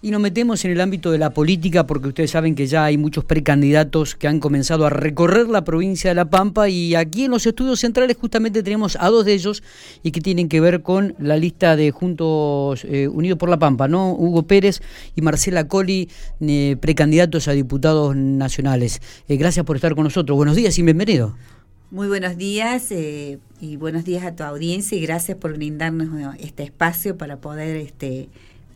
Y nos metemos en el ámbito de la política porque ustedes saben que ya hay muchos precandidatos que han comenzado a recorrer la provincia de La Pampa y aquí en los estudios centrales justamente tenemos a dos de ellos y que tienen que ver con la lista de Juntos eh, Unidos por La Pampa, ¿no? Hugo Pérez y Marcela Coli, eh, precandidatos a diputados nacionales. Eh, gracias por estar con nosotros. Buenos días y bienvenido. Muy buenos días y buenos días a tu audiencia y gracias por brindarnos este espacio para poder este,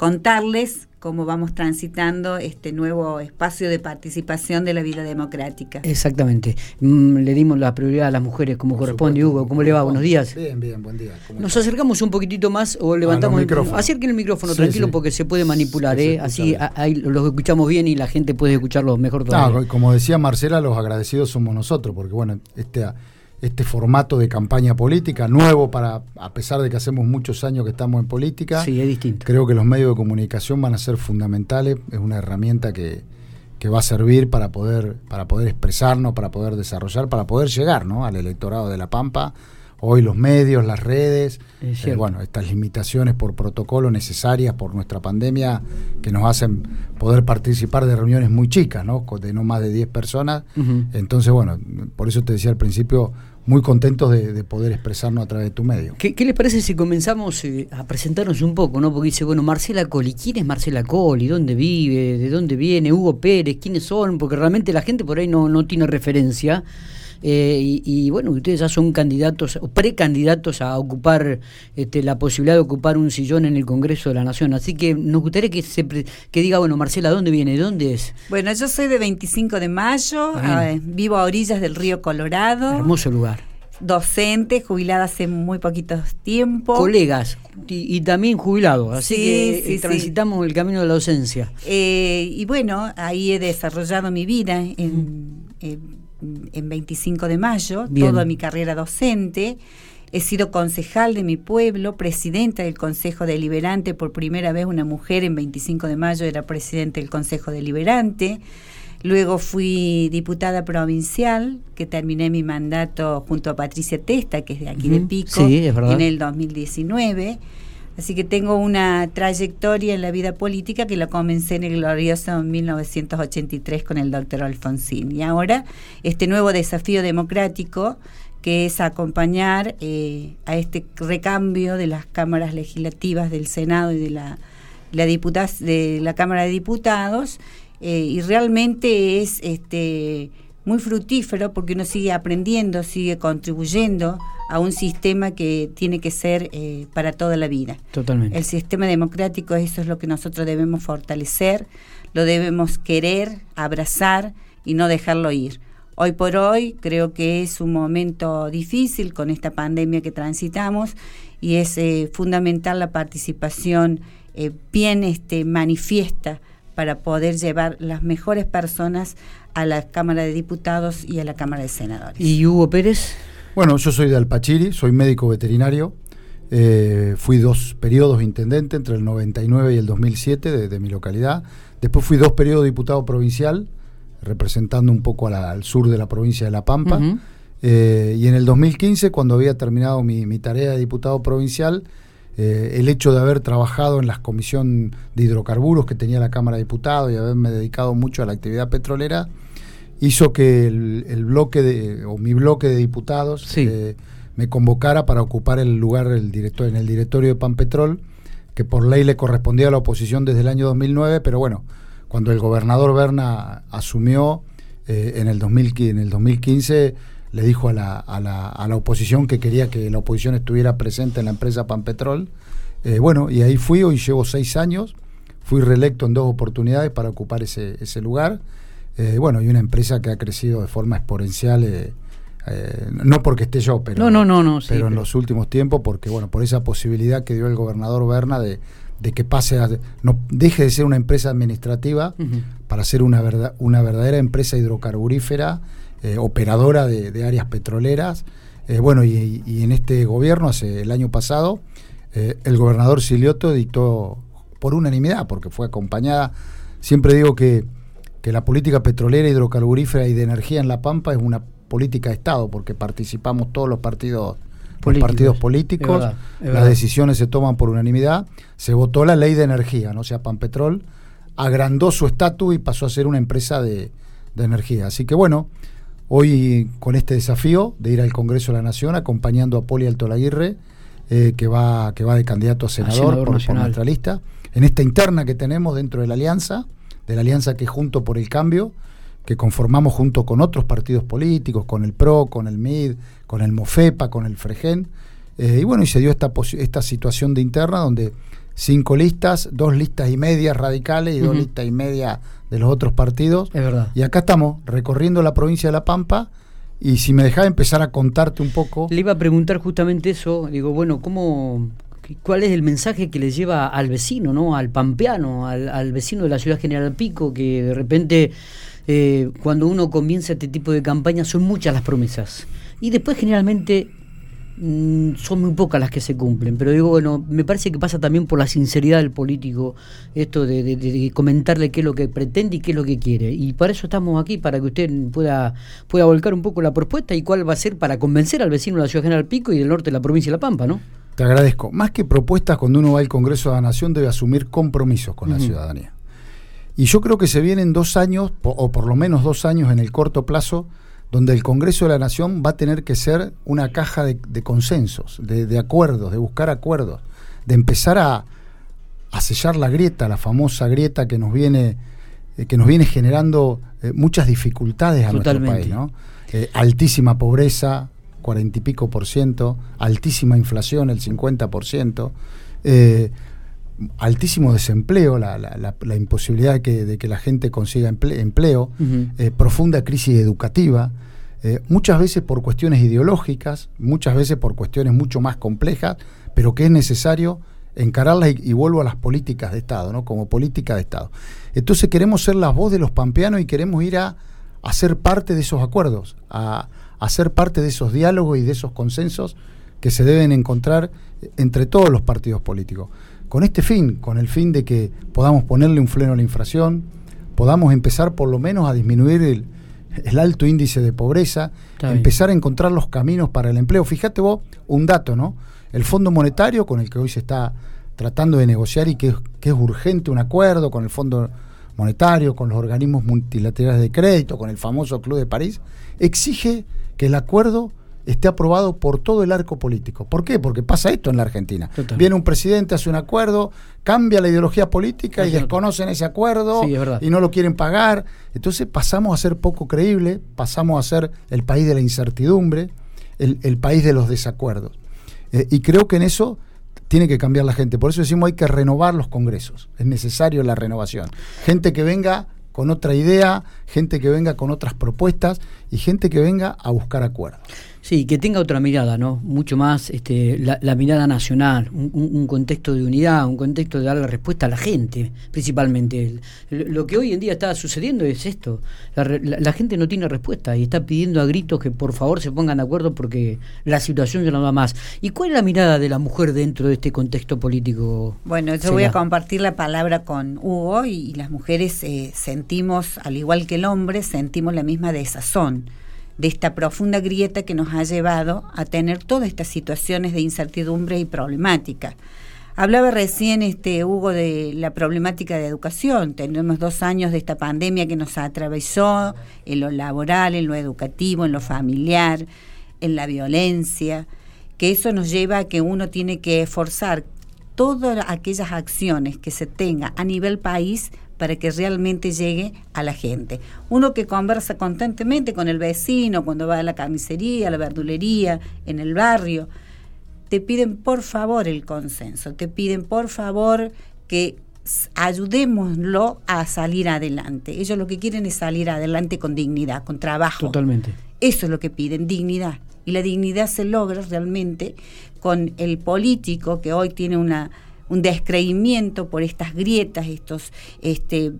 contarles cómo vamos transitando este nuevo espacio de participación de la vida democrática. Exactamente. Mm, le dimos la prioridad a las mujeres como corresponde. Hugo, ¿cómo le va? Buenos días. Bien, bien, buen día. Nos acercamos un poquitito más o levantamos el micrófono. Acerquen el micrófono, tranquilo, porque se puede manipular, ¿eh? Así ahí los escuchamos bien y la gente puede escucharlo mejor todavía. como decía Marcela, los agradecidos somos nosotros, porque bueno, este este formato de campaña política, nuevo para, a pesar de que hacemos muchos años que estamos en política. Sí, es distinto. Creo que los medios de comunicación van a ser fundamentales, es una herramienta que, va a servir para poder, para poder expresarnos, para poder desarrollar, para poder llegar ¿no? al electorado de La Pampa. Hoy los medios, las redes, eh, bueno, estas limitaciones por protocolo necesarias por nuestra pandemia que nos hacen poder participar de reuniones muy chicas, ¿no? De no más de 10 personas. Entonces, bueno, por eso te decía al principio, muy contentos de, poder expresarnos a través de tu medio. ¿Qué, les parece si comenzamos eh, a presentarnos un poco? ¿no? Porque dice, bueno, Marcela Coli, ¿quién es Marcela Coli? ¿Dónde vive? ¿De dónde viene? Hugo Pérez, ¿quiénes son? Porque realmente la gente por ahí no, no tiene referencia. Eh, y, bueno, ustedes ya son candidatos o precandidatos a ocupar este, la posibilidad de ocupar un sillón en el Congreso de la Nación. Así que nos gustaría que, se, que diga, bueno, Marcela, ¿dónde viene? ¿Dónde es? Bueno, yo soy de 25 de mayo, ah, vivo a orillas del río Colorado. Hermoso lugar docente, jubilada hace muy poquitos tiempos. Colegas y, también jubilados, así que eh, transitamos el camino de la docencia. Eh, y bueno, ahí he desarrollado mi vida en, en 25 de mayo, toda mi carrera docente. He sido concejal de mi pueblo, presidenta del Consejo Deliberante, por primera vez una mujer en 25 de mayo era presidente del Consejo Deliberante. Luego fui diputada provincial, que terminé mi mandato junto a Patricia Testa, que es de aquí de Pico, en el 2019. Así que tengo una trayectoria en la vida política que la comencé en el glorioso 1983 con el doctor Alfonsín. Y ahora este nuevo desafío democrático que es acompañar eh, a este recambio de las cámaras legislativas del Senado y de la, la de la Cámara de Diputados eh, y realmente es este muy fructífero porque uno sigue aprendiendo, sigue contribuyendo a un sistema que tiene que ser eh, para toda la vida. Totalmente. El sistema democrático, eso es lo que nosotros debemos fortalecer, lo debemos querer, abrazar y no dejarlo ir. Hoy por hoy creo que es un momento difícil con esta pandemia que transitamos y es eh, fundamental la participación eh, bien este, manifiesta para poder llevar las mejores personas a la Cámara de Diputados y a la Cámara de Senadores. ¿Y Hugo Pérez? Bueno, yo soy de Alpachiri, soy médico veterinario. Eh, fui dos periodos intendente entre el 99 y el 2007 de, mi localidad. Después fui dos periodos diputado provincial, representando un poco al sur de la provincia de La Pampa. Eh, y en el 2015, cuando había terminado mi tarea de diputado provincial, eh, el hecho de haber trabajado en la comisión de hidrocarburos que tenía la Cámara de Diputados y haberme dedicado mucho a la actividad petrolera, hizo que el, bloque de, o mi bloque de diputados eh, me convocara para ocupar el lugar el director, en el directorio de Panpetrol, que por ley le correspondía a la oposición desde el año 2009, pero bueno, cuando el gobernador Berna asumió eh, en, el 2000, en el 2015 le dijo a la, a, la, a la, oposición que quería que la oposición estuviera presente en la empresa Panpetrol. Eh, bueno, y ahí fui, hoy llevo seis años, fui reelecto en dos oportunidades para ocupar ese, ese lugar. Eh, bueno, y una empresa que ha crecido de forma exponencial, eh, no porque esté yo, pero, no, no, no, pero en los últimos tiempos, porque bueno, por esa posibilidad que dio el gobernador Berna de, de que pase a, no deje de ser una empresa administrativa para ser una, verdad, una verdadera empresa hidrocarburífera eh, operadora de, áreas petroleras. Eh, bueno, y, en este gobierno, hace el año pasado, eh, el gobernador Silioto dictó por unanimidad, porque fue acompañada, siempre digo que, que la política petrolera, hidrocarburífera y de energía en La Pampa es una política de Estado, porque participamos todos los partidos partidos políticos, las decisiones se toman por unanimidad, se votó la ley de energía, no sea Panpetrol, agrandó su estatus y pasó a ser una empresa de, energía. Así que bueno, hoy con este desafío de ir al Congreso de la Nación acompañando a Poli Alto Laguirre, eh, que, va, que va de candidato a senador, por, por, nuestra lista, en esta interna que tenemos dentro de la alianza, de la alianza que Junto por el Cambio, que conformamos junto con otros partidos políticos, con el PRO, con el MID, con el MOFEPA, con el FREGEN. Eh, y bueno, y se dio esta, esta situación de interna donde cinco listas, dos listas y media radicales y dos listas y media de los otros partidos. Es verdad. Y acá estamos recorriendo la provincia de La Pampa. Y si me dejaba empezar a contarte un poco. Le iba a preguntar justamente eso. Digo, bueno, ¿cómo, ¿cuál es el mensaje que le lleva al vecino, ¿no? al pampeano, al, al vecino de la ciudad General Pico, que de repente eh, cuando uno comienza este tipo de campañas son muchas las promesas. Y después generalmente son muy pocas las que se cumplen. Pero digo, bueno, me parece que pasa también por la sinceridad del político, esto de, comentarle qué es lo que pretende y qué es lo que quiere. Y para eso estamos aquí, para que usted pueda, pueda volcar un poco la propuesta y cuál va a ser para convencer al vecino de la ciudad general Pico y del norte de la provincia de La Pampa, ¿no? Te agradezco. Más que propuestas, cuando uno va al Congreso de la Nación debe asumir compromisos con la ciudadanía. Y yo creo que se vienen dos años, o por lo menos dos años en el corto plazo, donde el Congreso de la Nación va a tener que ser una caja de, consensos, de, acuerdos, de buscar acuerdos, de empezar a, sellar la grieta, la famosa grieta que nos viene, eh, que nos viene generando eh, muchas dificultades a nuestro país. ¿no? Eh, altísima pobreza, cuarenta y pico por ciento, altísima inflación, el 50 por ciento altísimo desempleo, la, la, imposibilidad de que, de que, la gente consiga empleo, eh, profunda crisis educativa, eh, muchas veces por cuestiones ideológicas, muchas veces por cuestiones mucho más complejas, pero que es necesario encararlas y, vuelvo a las políticas de Estado, ¿no? como política de Estado. Entonces queremos ser la voz de los pampeanos y queremos ir a, a ser parte de esos acuerdos, a, a ser parte de esos diálogos y de esos consensos que se deben encontrar entre todos los partidos políticos con este fin, con el fin de que podamos ponerle un freno a la inflación, podamos empezar por lo menos a disminuir el, alto índice de pobreza, empezar a encontrar los caminos para el empleo. Fíjate vos un dato, ¿no? El Fondo Monetario, con el que hoy se está tratando de negociar y que, que es urgente un acuerdo con el Fondo Monetario, con los organismos multilaterales de crédito, con el famoso Club de París, exige que el acuerdo esté aprobado por todo el arco político. ¿Por qué? Porque pasa esto en la Argentina. Viene un presidente, hace un acuerdo, cambia la ideología política y desconocen ese acuerdo y no lo quieren pagar. Entonces pasamos a ser poco creíble, pasamos a ser el país de la incertidumbre, el, país de los desacuerdos. Eh, y creo que en eso tiene que cambiar la gente. Por eso decimos hay que renovar los congresos. Es necesario la renovación. Gente que venga con otra idea, gente que venga con otras propuestas y gente que venga a buscar acuerdos. Sí, que tenga otra mirada, ¿no? Mucho más este, la, mirada nacional, un, contexto de unidad, un contexto de darle respuesta a la gente, principalmente. Lo que hoy en día está sucediendo es esto. La, gente no tiene respuesta y está pidiendo a gritos que por favor se pongan de acuerdo porque la situación ya no va más. ¿Y cuál es la mirada de la mujer dentro de este contexto político? Bueno, yo voy a compartir la palabra con Hugo y, las mujeres eh, sentimos, al igual que el hombre, sentimos la misma desazón de esta profunda grieta que nos ha llevado a tener todas estas situaciones de incertidumbre y problemática. Hablaba recién este Hugo de la problemática de educación. Tenemos dos años de esta pandemia que nos atravesó en lo laboral, en lo educativo, en lo familiar, en la violencia, que eso nos lleva a que uno tiene que esforzar todas aquellas acciones que se tenga a nivel país para que realmente llegue a la gente. Uno que conversa constantemente con el vecino cuando va a la carnicería, a la verdulería, en el barrio, te piden por favor el consenso, te piden por favor que ayudémoslo a salir adelante. Ellos lo que quieren es salir adelante con dignidad, con trabajo. Totalmente. Eso es lo que piden, dignidad. Y la dignidad se logra realmente con el político que hoy tiene una un descreimiento por estas grietas, estos, este,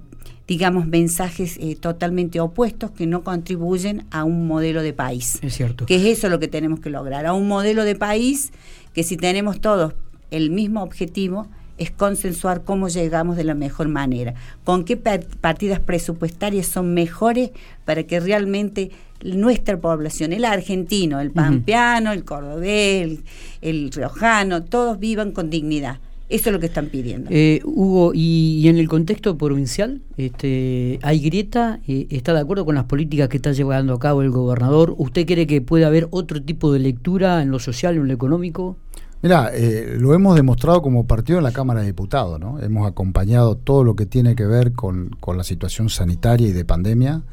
digamos, mensajes eh, totalmente opuestos que no contribuyen a un modelo de país. Es cierto. Que es eso lo que tenemos que lograr, a un modelo de país que si tenemos todos el mismo objetivo, es consensuar cómo llegamos de la mejor manera, con qué partidas presupuestarias son mejores para que realmente nuestra población, el argentino, el pampeano, el cordobés, el riojano, todos vivan con dignidad Eso es lo que están pidiendo. Eh, Hugo, y, en el contexto provincial, este, ¿hay grieta? Eh, ¿Está de acuerdo con las políticas que está llevando a cabo el gobernador? ¿Usted cree que puede haber otro tipo de lectura en lo social, en lo económico? Mira, eh, lo hemos demostrado como partido en la Cámara de Diputados, ¿no? Hemos acompañado todo lo que tiene que ver con, la situación sanitaria y de pandemia.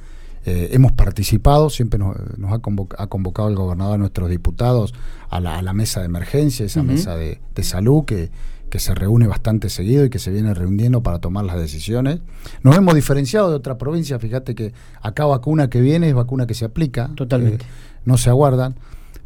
hemos participado, siempre nos, ha, convocado, el gobernador a nuestros diputados a la, mesa de emergencia, esa mesa de, de salud que que se reúne bastante seguido y que se viene reuniendo para tomar las decisiones. Nos hemos diferenciado de otra provincia, fíjate que acá vacuna que viene es vacuna que se aplica. Totalmente. Eh, no se aguardan.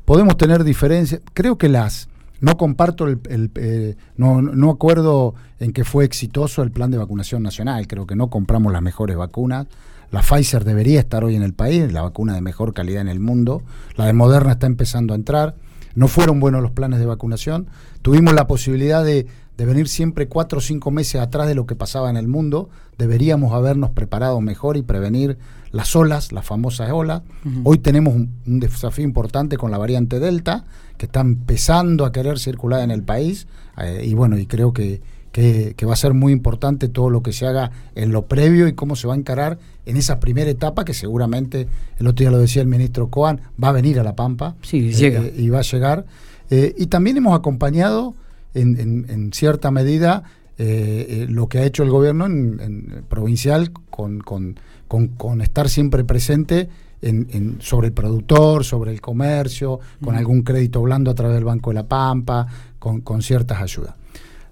Podemos tener diferencias, creo que las... No comparto el, eh, no, no acuerdo en que fue exitoso el plan de vacunación nacional, creo que no compramos las mejores vacunas. La Pfizer debería estar hoy en el país, la vacuna de mejor calidad en el mundo. La de Moderna está empezando a entrar. No fueron buenos los planes de vacunación. Tuvimos la posibilidad de, venir siempre cuatro o cinco meses atrás de lo que pasaba en el mundo. Deberíamos habernos preparado mejor y prevenir las olas, las famosas olas. Hoy tenemos un, desafío importante con la variante Delta, que está empezando a querer circular en el país. Eh, y bueno, y creo que, que, va a ser muy importante todo lo que se haga en lo previo y cómo se va a encarar en esa primera etapa que seguramente, el otro día lo decía el ministro Coan, va a venir a La Pampa. Sí, llega. Eh, y va a llegar. Eh, y también hemos acompañado en, cierta medida eh, lo que ha hecho el gobierno en, provincial con, con, con, estar siempre presente en, sobre el productor, sobre el comercio, con algún crédito blando a través del Banco de la Pampa, con, con ciertas ayudas.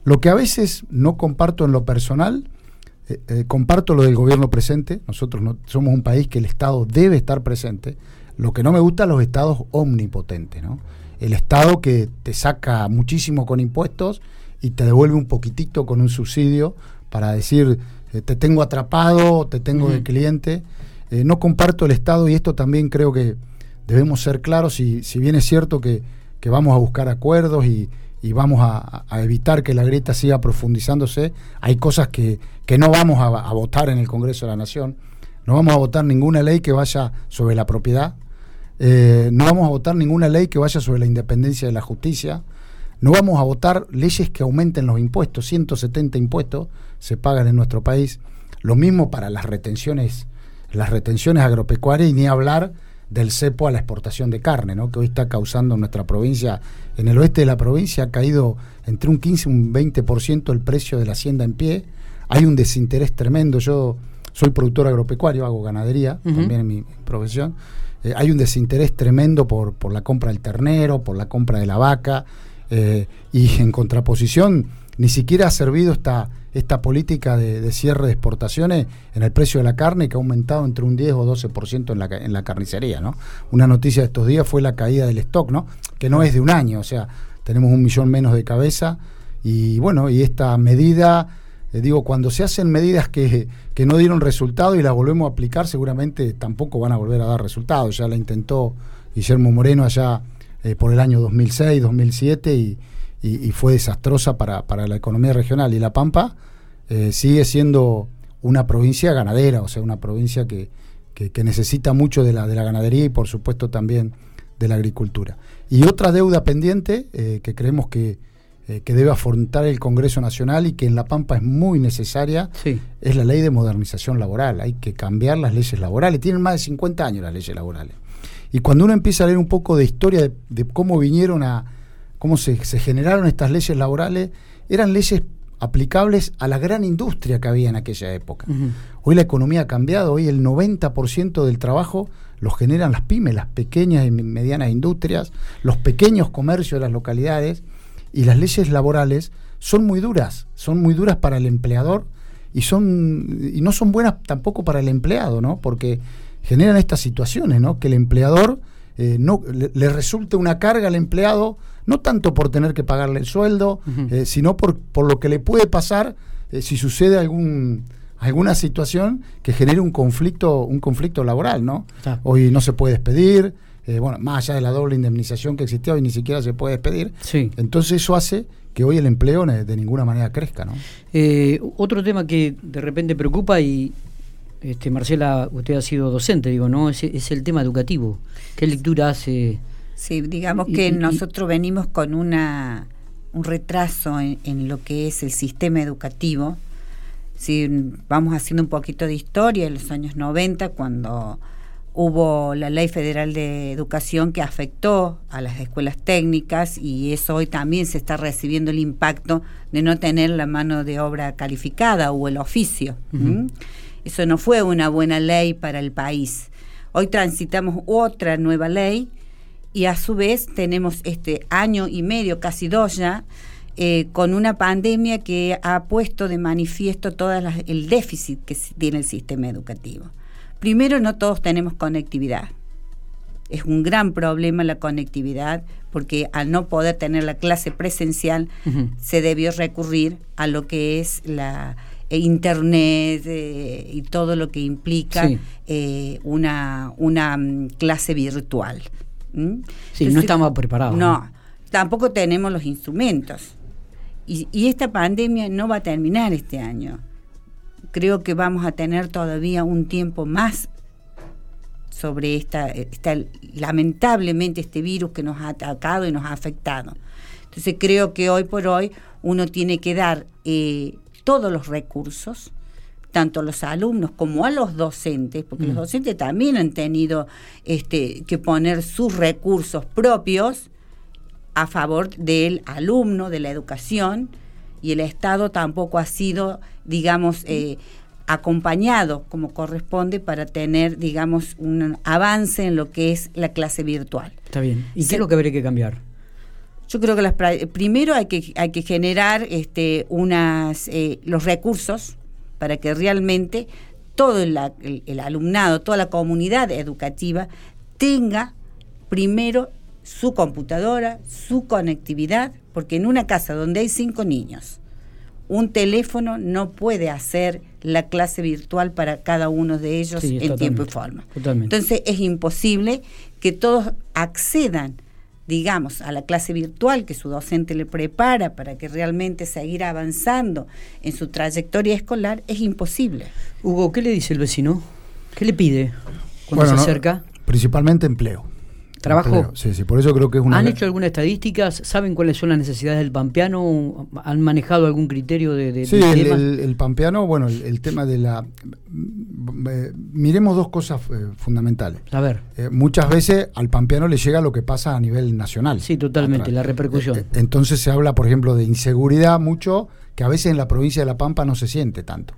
Lo que a veces no comparto en lo personal, eh, eh, comparto lo del gobierno presente, nosotros no, somos un país que el Estado debe estar presente, lo que no me gusta los estados omnipotentes, ¿no? El Estado que te saca muchísimo con impuestos y te devuelve un poquitito con un subsidio para decir, eh, te tengo atrapado, te tengo de cliente. no comparto el Estado y esto también creo que debemos ser claros, y, si bien es cierto que, que vamos a buscar acuerdos y, y vamos a, evitar que la grieta siga profundizándose. Hay cosas que, que no vamos a, votar en el Congreso de la Nación. No vamos a votar ninguna ley que vaya sobre la propiedad. Eh, no vamos a votar ninguna ley que vaya sobre la independencia de la justicia. No vamos a votar leyes que aumenten los impuestos. 170 impuestos se pagan en nuestro país. Lo mismo para las retenciones, las retenciones agropecuarias y ni hablar del cepo a la exportación de carne, ¿no? que hoy está causando en nuestra provincia, en el oeste de la provincia ha caído entre un 15 y un 20% el precio de la hacienda en pie. Hay un desinterés tremendo. Yo soy productor agropecuario, hago ganadería también en mi profesión. Eh, hay un desinterés tremendo por, por la compra del ternero, por la compra de la vaca, eh, y en contraposición ni siquiera ha servido esta esta política de, cierre de exportaciones en el precio de la carne que ha aumentado entre un 10 o 12% en la, en la carnicería. ¿no? Una noticia de estos días fue la caída del stock, ¿no? que no es de un año, o sea, tenemos un millón menos de cabeza y bueno, y esta medida, eh, digo, cuando se hacen medidas que, que no dieron resultado y las volvemos a aplicar, seguramente tampoco van a volver a dar resultados. Ya la intentó Guillermo Moreno allá eh, por el año 2006, 2007 y y, fue desastrosa para, para, la economía regional. Y La Pampa eh, sigue siendo una provincia ganadera, o sea, una provincia que, que, necesita mucho de la, de la ganadería y por supuesto también de la agricultura. Y otra deuda pendiente eh, que creemos que, eh, que debe afrontar el Congreso Nacional y que en La Pampa es muy necesaria es la ley de modernización laboral. Hay que cambiar las leyes laborales. Tienen más de 50 años las leyes laborales. Y cuando uno empieza a leer un poco de historia de cómo vinieron a, cómo se, generaron estas leyes laborales, eran leyes aplicables a la gran industria que había en aquella época. Hoy la economía ha cambiado, hoy el 90% del trabajo lo generan las pymes, las pequeñas y medianas industrias, los pequeños comercios de las localidades, y las leyes laborales son muy duras, son muy duras para el empleador y son y no son buenas tampoco para el empleado, ¿no? Porque generan estas situaciones, ¿no? Que el empleador eh, no le, resulte una carga al empleado no tanto por tener que pagarle el sueldo, eh, sino por, por lo que le puede pasar eh, si sucede algún alguna situación que genere un conflicto un conflicto laboral, ¿no? Hoy no se puede despedir, bueno, más allá de la doble indemnización que existía, hoy ni siquiera se puede despedir. Entonces eso hace que hoy el empleo de ninguna manera crezca, ¿no? otro tema que de repente preocupa y este Marcela, usted ha sido docente, digo, ¿no? Es, es el tema educativo. ¿Qué lectura hace Sí, digamos que nosotros venimos con una un retraso en, lo que es el sistema educativo. Si vamos haciendo un poquito de historia, en los años 90, cuando hubo la Ley Federal de Educación que afectó a las escuelas técnicas y eso hoy también se está recibiendo el impacto de no tener la mano de obra calificada o el oficio. Eso no fue una buena ley para el país. Hoy transitamos otra nueva ley y a su vez tenemos este año y medio, casi dos ya, eh, con una pandemia que ha puesto de manifiesto todo el déficit que tiene el sistema educativo. Primero, no todos tenemos conectividad. Es un gran problema la conectividad porque al no poder tener la clase presencial se debió recurrir a lo que es la internet eh, y todo lo que implica una, una mm, clase virtual. ¿Mm? Sí, no estamos preparados. No, tampoco tenemos los instrumentos. Y, esta pandemia no va a terminar este año. Creo que vamos a tener todavía un tiempo más sobre esta, esta lamentablemente este virus que nos ha atacado y nos ha afectado. Entonces creo que hoy por hoy uno tiene que dar eh, todos los recursos tanto a los alumnos como a los docentes, porque los mm. docentes también han tenido este, que poner sus recursos propios a favor del alumno, de la educación, y el Estado tampoco ha sido, digamos, eh, acompañado como corresponde para tener, digamos, un avance en lo que es la clase virtual. Está bien. ¿Y qué es lo que habría que cambiar? Yo creo que las, primero hay que, hay que generar este, unas, eh, los recursos para que realmente todo el, alumnado, toda la comunidad educativa tenga primero su computadora, su conectividad, porque en una casa donde hay cinco niños, un teléfono no puede hacer la clase virtual para cada uno de ellos en tiempo y forma. Entonces es imposible que todos accedan digamos, a la clase virtual que su docente le prepara para que realmente seguir avanzando en su trayectoria escolar, es imposible. Hugo, ¿qué le dice el vecino? ¿Qué le pide cuando se acerca? principalmente empleo. ¿Trabajo? Sí, sí, por eso creo que es una... ¿Han hecho alguna estadística? ¿Saben cuáles son las necesidades del pampeano? ¿Han manejado algún criterio de, sí, el, pampeano, bueno, el, tema de la... Eh, miremos dos cosas eh, fundamentales. A ver. Eh, muchas veces al pampeano le llega lo que pasa a nivel nacional. Sí, totalmente, la repercusión. entonces se habla, por ejemplo, de inseguridad mucho, que a veces en la provincia de La Pampa no se siente tanto.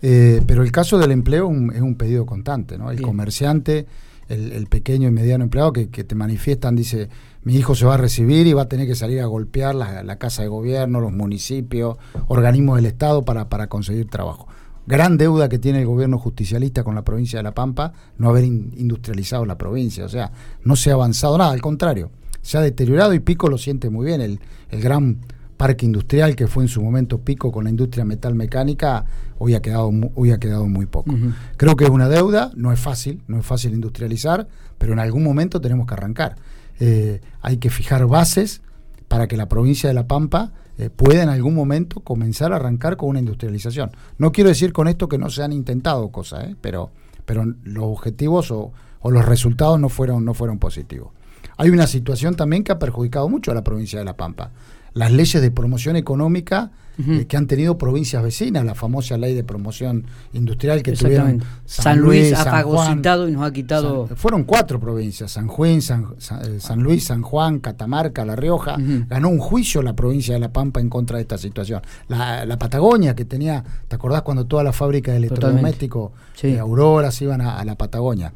pero el caso del empleo es un pedido constante, ¿no? El comerciante el, pequeño y mediano empleado que, te manifiestan, dice, mi hijo se va a recibir y va a tener que salir a golpear la, casa de gobierno, los municipios, organismos del Estado para, para conseguir trabajo. Gran deuda que tiene el gobierno justicialista con la provincia de La Pampa, no haber industrializado la provincia, o sea, no se ha avanzado nada, al contrario, se ha deteriorado y Pico lo siente muy bien, el, el gran parque industrial que fue en su momento pico con la industria metalmecánica, hoy ha quedado, hoy ha quedado muy poco. Creo que es una deuda, no es fácil, no es fácil industrializar, pero en algún momento tenemos que arrancar. Eh, hay que fijar bases para que la provincia de La Pampa eh, pueda en algún momento comenzar a arrancar con una industrialización. No quiero decir con esto que no se han intentado cosas, eh, pero, pero los objetivos o, o los resultados no fueron, no fueron positivos. Hay una situación también que ha perjudicado mucho a la provincia de La Pampa las leyes de promoción económica eh, que han tenido provincias vecinas, la famosa ley de promoción industrial que tuvieron San, Luis, ha fagocitado y nos ha quitado. fueron cuatro provincias: San Juan, San, eh, Luis, San Juan, Catamarca, La Rioja. Ganó un juicio la provincia de La Pampa en contra de esta situación. La, Patagonia, que tenía, ¿te acordás cuando toda la fábrica de electrodomésticos, de Aurora, se iban a, a la Patagonia?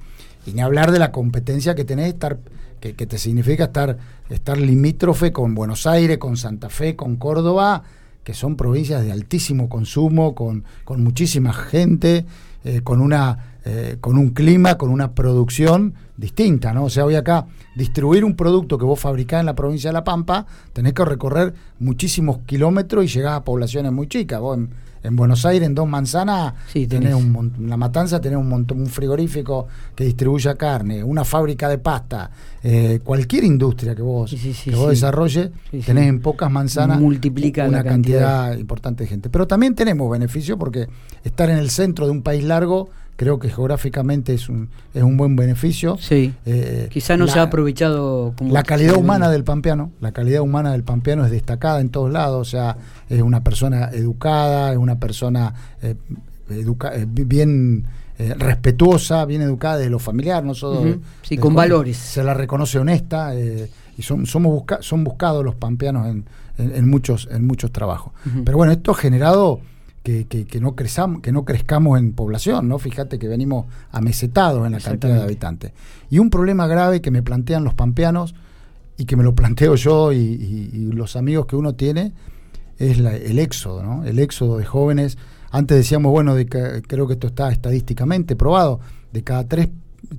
Y ni hablar de la competencia que tenés estar que, te significa estar, estar limítrofe con Buenos Aires, con Santa Fe, con Córdoba, que son provincias de altísimo consumo, con, con muchísima gente, eh, con, una, eh, con un clima, con una producción distinta, ¿no? O sea, hoy acá distribuir un producto que vos fabricás en la provincia de La Pampa, tenés que recorrer muchísimos kilómetros y llegás a poblaciones muy chicas. Vos en Buenos Aires, en Dos Manzanas, tenés, un, la matanza tenés un montón, un frigorífico que distribuya carne, una fábrica de pasta, eh, cualquier industria que vos, que vos desarrolles, tenés en pocas manzanas Multiplica una cantidad. importante de gente. Pero también tenemos beneficio porque estar en el centro de un país largo creo que geográficamente es un, es un buen beneficio. Sí. Eh, Quizá no se ha aprovechado como La calidad humana del pampeano, la calidad humana del pampeano es destacada en todos lados, o sea, es una persona educada, es una persona eh, eh bien eh, respetuosa, bien educada de lo familiar, no solo sí, con valores. Se la reconoce honesta y son, somos busca, son buscados los pampeanos en, en, muchos, en muchos trabajos. Pero bueno, esto ha generado que, que, no crezamos, que no crezcamos en población, ¿no? Fíjate que venimos amesetados en la cantidad de habitantes. Y un problema grave que me plantean los pampeanos y que me lo planteo yo y, los amigos que uno tiene es el éxodo, ¿no? El éxodo de jóvenes. Antes decíamos, bueno, de creo que esto está estadísticamente probado, de cada tres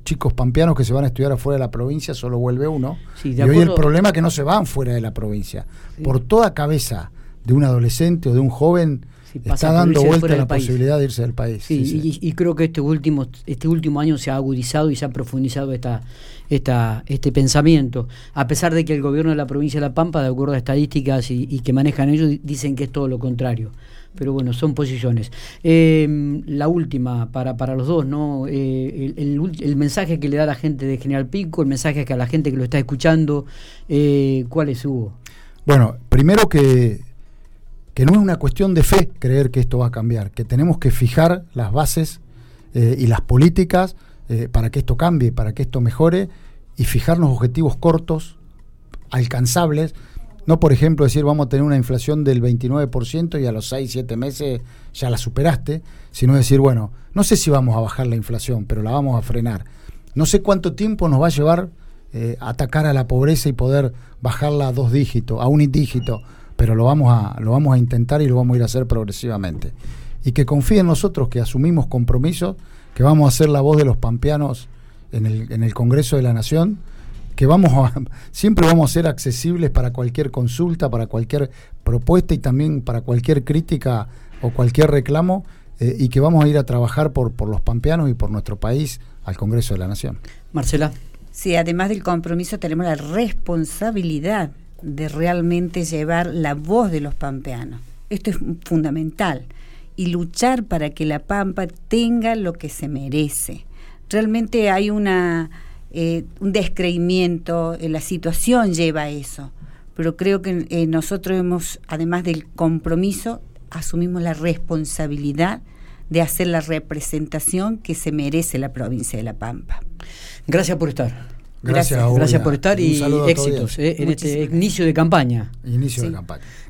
chicos pampeanos que se van a estudiar afuera de la provincia, solo vuelve uno. y hoy el problema es que no se van fuera de la provincia. Por toda cabeza de un adolescente o de un joven está dando vuelta la posibilidad de irse del país. y, creo que este último, este último año se ha agudizado y se ha profundizado esta, esta, este pensamiento. A pesar de que el gobierno de la provincia de La Pampa, de acuerdo a estadísticas y que manejan ellos, dicen que es todo lo contrario pero bueno, son posiciones. Em, la última para, para los dos, ¿no? Eh, el, mensaje que le da la gente de General Pico, el mensaje que a la gente que lo está escuchando, eh, ¿cuál es, Hugo? Bueno, primero que, que no es una cuestión de fe creer que esto va a cambiar, que tenemos que fijar las bases eh, y las políticas para que esto cambie, para que esto mejore y fijarnos objetivos cortos, alcanzables, no, por ejemplo, decir vamos a tener una inflación del 29% y a los 6, 7 meses ya la superaste, sino decir, bueno, no sé si vamos a bajar la inflación, pero la vamos a frenar. No sé cuánto tiempo nos va a llevar eh, atacar a la pobreza y poder bajarla a dos dígitos, a un dígito, pero lo vamos, a, lo vamos a intentar y lo vamos a ir a hacer progresivamente. Y que confíen en nosotros que asumimos compromisos, que vamos a ser la voz de los pampeanos en el, en el Congreso de la Nación que vamos a, siempre vamos a ser accesibles para cualquier consulta, para cualquier propuesta y también para cualquier crítica o cualquier reclamo eh, y que vamos a ir a trabajar por, por los pampeanos y por nuestro país al Congreso de la Nación. Marcela. Sí, además del compromiso tenemos la responsabilidad de realmente llevar la voz de los pampeanos. Esto es fundamental. Y luchar para que la Pampa tenga lo que se merece. Realmente hay una eh, un descreimiento, en la situación lleva a eso. Pero creo que eh, nosotros hemos, además del compromiso, asumimos la responsabilidad de hacer la representación que se merece la provincia de La Pampa. Gracias por estar. Gracias, Gracias, por estar y éxitos eh, en este inicio de campaña. Inicio de campaña.